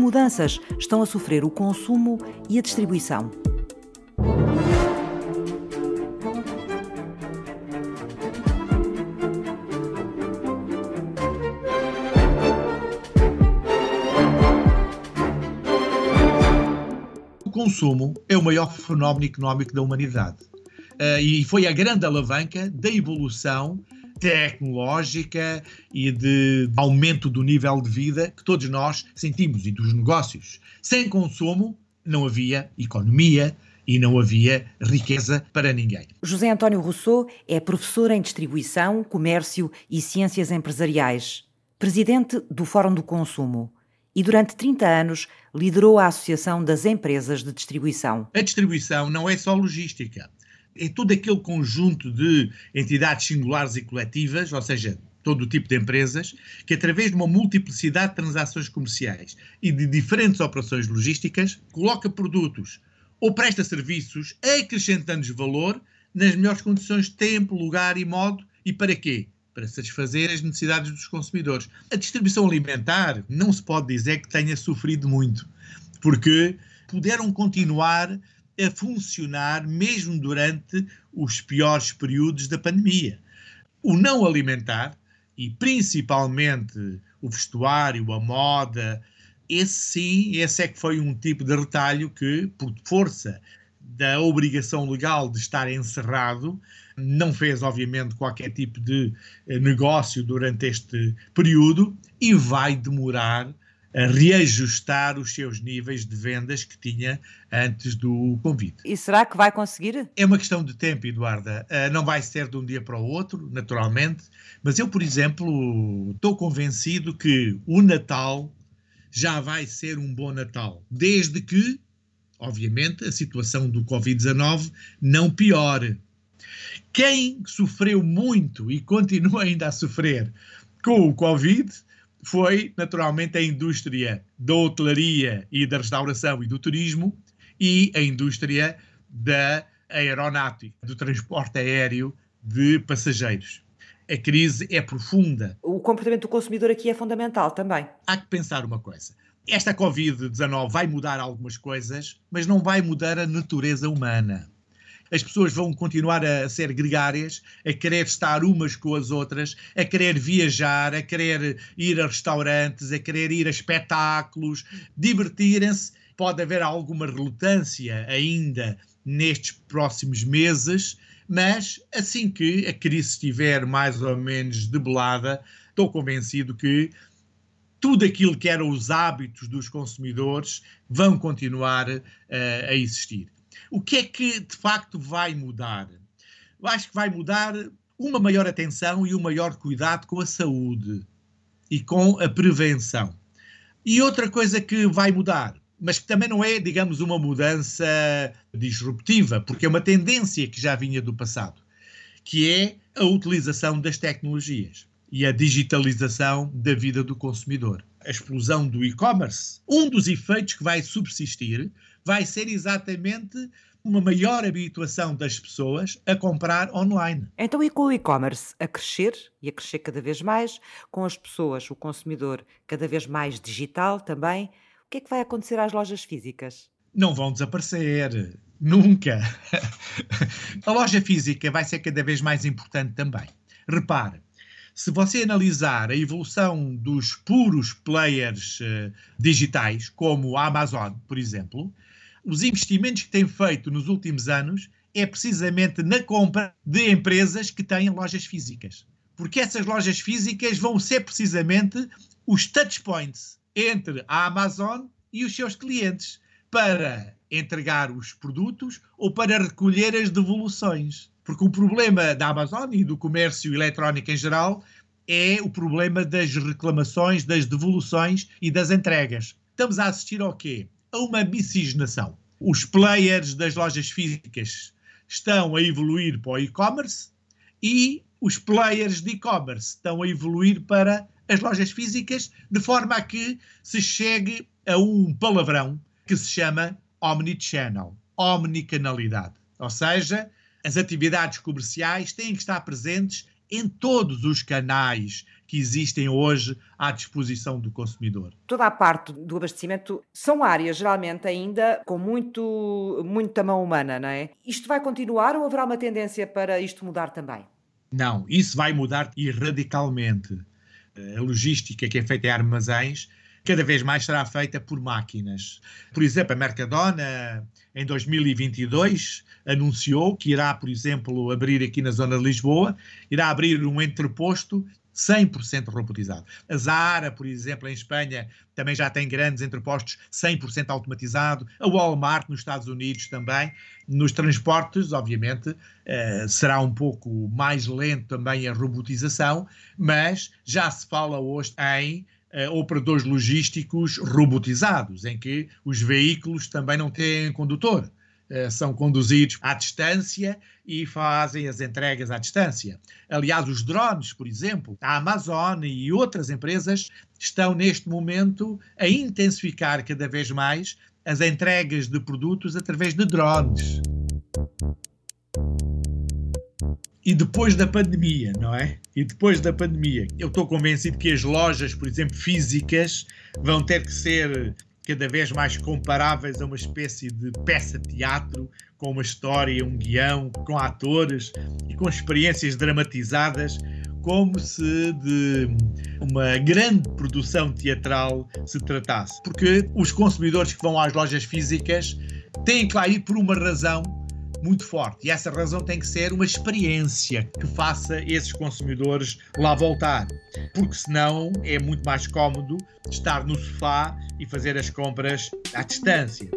mudanças estão a sofrer o consumo e a distribuição? O consumo é o maior fenómeno económico da humanidade. Uh, e foi a grande alavanca da evolução tecnológica e de aumento do nível de vida que todos nós sentimos e dos negócios. Sem consumo não havia economia e não havia riqueza para ninguém. José António Rousseau é professor em distribuição, comércio e ciências empresariais, presidente do Fórum do Consumo e durante 30 anos liderou a Associação das Empresas de Distribuição. A distribuição não é só logística é todo aquele conjunto de entidades singulares e coletivas, ou seja, todo o tipo de empresas, que através de uma multiplicidade de transações comerciais e de diferentes operações logísticas, coloca produtos ou presta serviços acrescentando valor nas melhores condições de tempo, lugar e modo. E para quê? Para satisfazer as necessidades dos consumidores. A distribuição alimentar não se pode dizer que tenha sofrido muito, porque puderam continuar a funcionar mesmo durante os piores períodos da pandemia. O não alimentar, e principalmente o vestuário, a moda, esse sim, esse é que foi um tipo de retalho que, por força da obrigação legal de estar encerrado, não fez, obviamente, qualquer tipo de eh, negócio durante este período e vai demorar reajustar os seus níveis de vendas que tinha antes do convite. E será que vai conseguir? É uma questão de tempo, Eduarda. Uh, não vai ser de um dia para o outro, naturalmente, mas eu, por exemplo, estou convencido que o Natal já vai ser um bom Natal, desde que, obviamente, a situação do Covid-19 não piore. Quem sofreu muito e continua ainda a sofrer com o Covid foi naturalmente a indústria da hotelaria e da restauração e do turismo e a indústria da aeronáutica, do transporte aéreo de passageiros. A crise é profunda. O comportamento do consumidor aqui é fundamental também. Há que pensar uma coisa. Esta Covid-19 vai mudar algumas coisas, mas não vai mudar a natureza humana as pessoas vão continuar a ser gregárias, a querer estar umas com as outras, a querer viajar, a querer ir a restaurantes, a querer ir a espetáculos, divertirem-se. Pode haver alguma relutância ainda nestes próximos meses, mas assim que a crise estiver mais ou menos debelada, estou convencido que tudo aquilo que eram os hábitos dos consumidores vão continuar uh, a existir. O que é que de facto vai mudar? Eu acho que vai mudar uma maior atenção e um maior cuidado com a saúde e com a prevenção. E outra coisa que vai mudar, mas que também não é, digamos, uma mudança disruptiva, porque é uma tendência que já vinha do passado, que é a utilização das tecnologias e a digitalização da vida do consumidor. A explosão do e-commerce, um dos efeitos que vai subsistir vai ser exatamente uma maior habituação das pessoas a comprar online. Então, e com o e-commerce a crescer e a crescer cada vez mais, com as pessoas, o consumidor cada vez mais digital também, o que é que vai acontecer às lojas físicas? Não vão desaparecer. Nunca. a loja física vai ser cada vez mais importante também. Repare, se você analisar a evolução dos puros players uh, digitais, como a Amazon, por exemplo, os investimentos que tem feito nos últimos anos é precisamente na compra de empresas que têm lojas físicas. Porque essas lojas físicas vão ser precisamente os touchpoints entre a Amazon e os seus clientes para entregar os produtos ou para recolher as devoluções. Porque o problema da Amazon e do comércio eletrónico em geral é o problema das reclamações, das devoluções e das entregas. Estamos a assistir ao quê? a uma miscigenação. Os players das lojas físicas estão a evoluir para o e-commerce e os players de e-commerce estão a evoluir para as lojas físicas, de forma a que se chegue a um palavrão que se chama omnichannel, omnicanalidade. Ou seja, as atividades comerciais têm que estar presentes em todos os canais que existem hoje à disposição do consumidor. Toda a parte do abastecimento são áreas geralmente ainda com muito, muita mão humana, não é? Isto vai continuar ou haverá uma tendência para isto mudar também? Não, isso vai mudar e radicalmente. A logística que é feita em armazéns cada vez mais será feita por máquinas. Por exemplo, a Mercadona, em 2022, anunciou que irá, por exemplo, abrir aqui na zona de Lisboa, irá abrir um entreposto 100% robotizado. A Zara, por exemplo, em Espanha, também já tem grandes entrepostos 100% automatizado. A Walmart, nos Estados Unidos, também. Nos transportes, obviamente, eh, será um pouco mais lento também a robotização, mas já se fala hoje em operadores logísticos robotizados, em que os veículos também não têm condutor. Uh, são conduzidos à distância e fazem as entregas à distância. Aliás, os drones, por exemplo, a Amazon e outras empresas estão neste momento a intensificar cada vez mais as entregas de produtos através de drones e depois da pandemia, não é? E depois da pandemia, eu estou convencido que as lojas, por exemplo, físicas, vão ter que ser cada vez mais comparáveis a uma espécie de peça de teatro, com uma história, um guião, com atores e com experiências dramatizadas, como se de uma grande produção teatral se tratasse. Porque os consumidores que vão às lojas físicas têm que lá ir por uma razão muito forte. E essa razão tem que ser uma experiência que faça esses consumidores lá voltar. Porque senão é muito mais cómodo estar no sofá e fazer as compras à distância.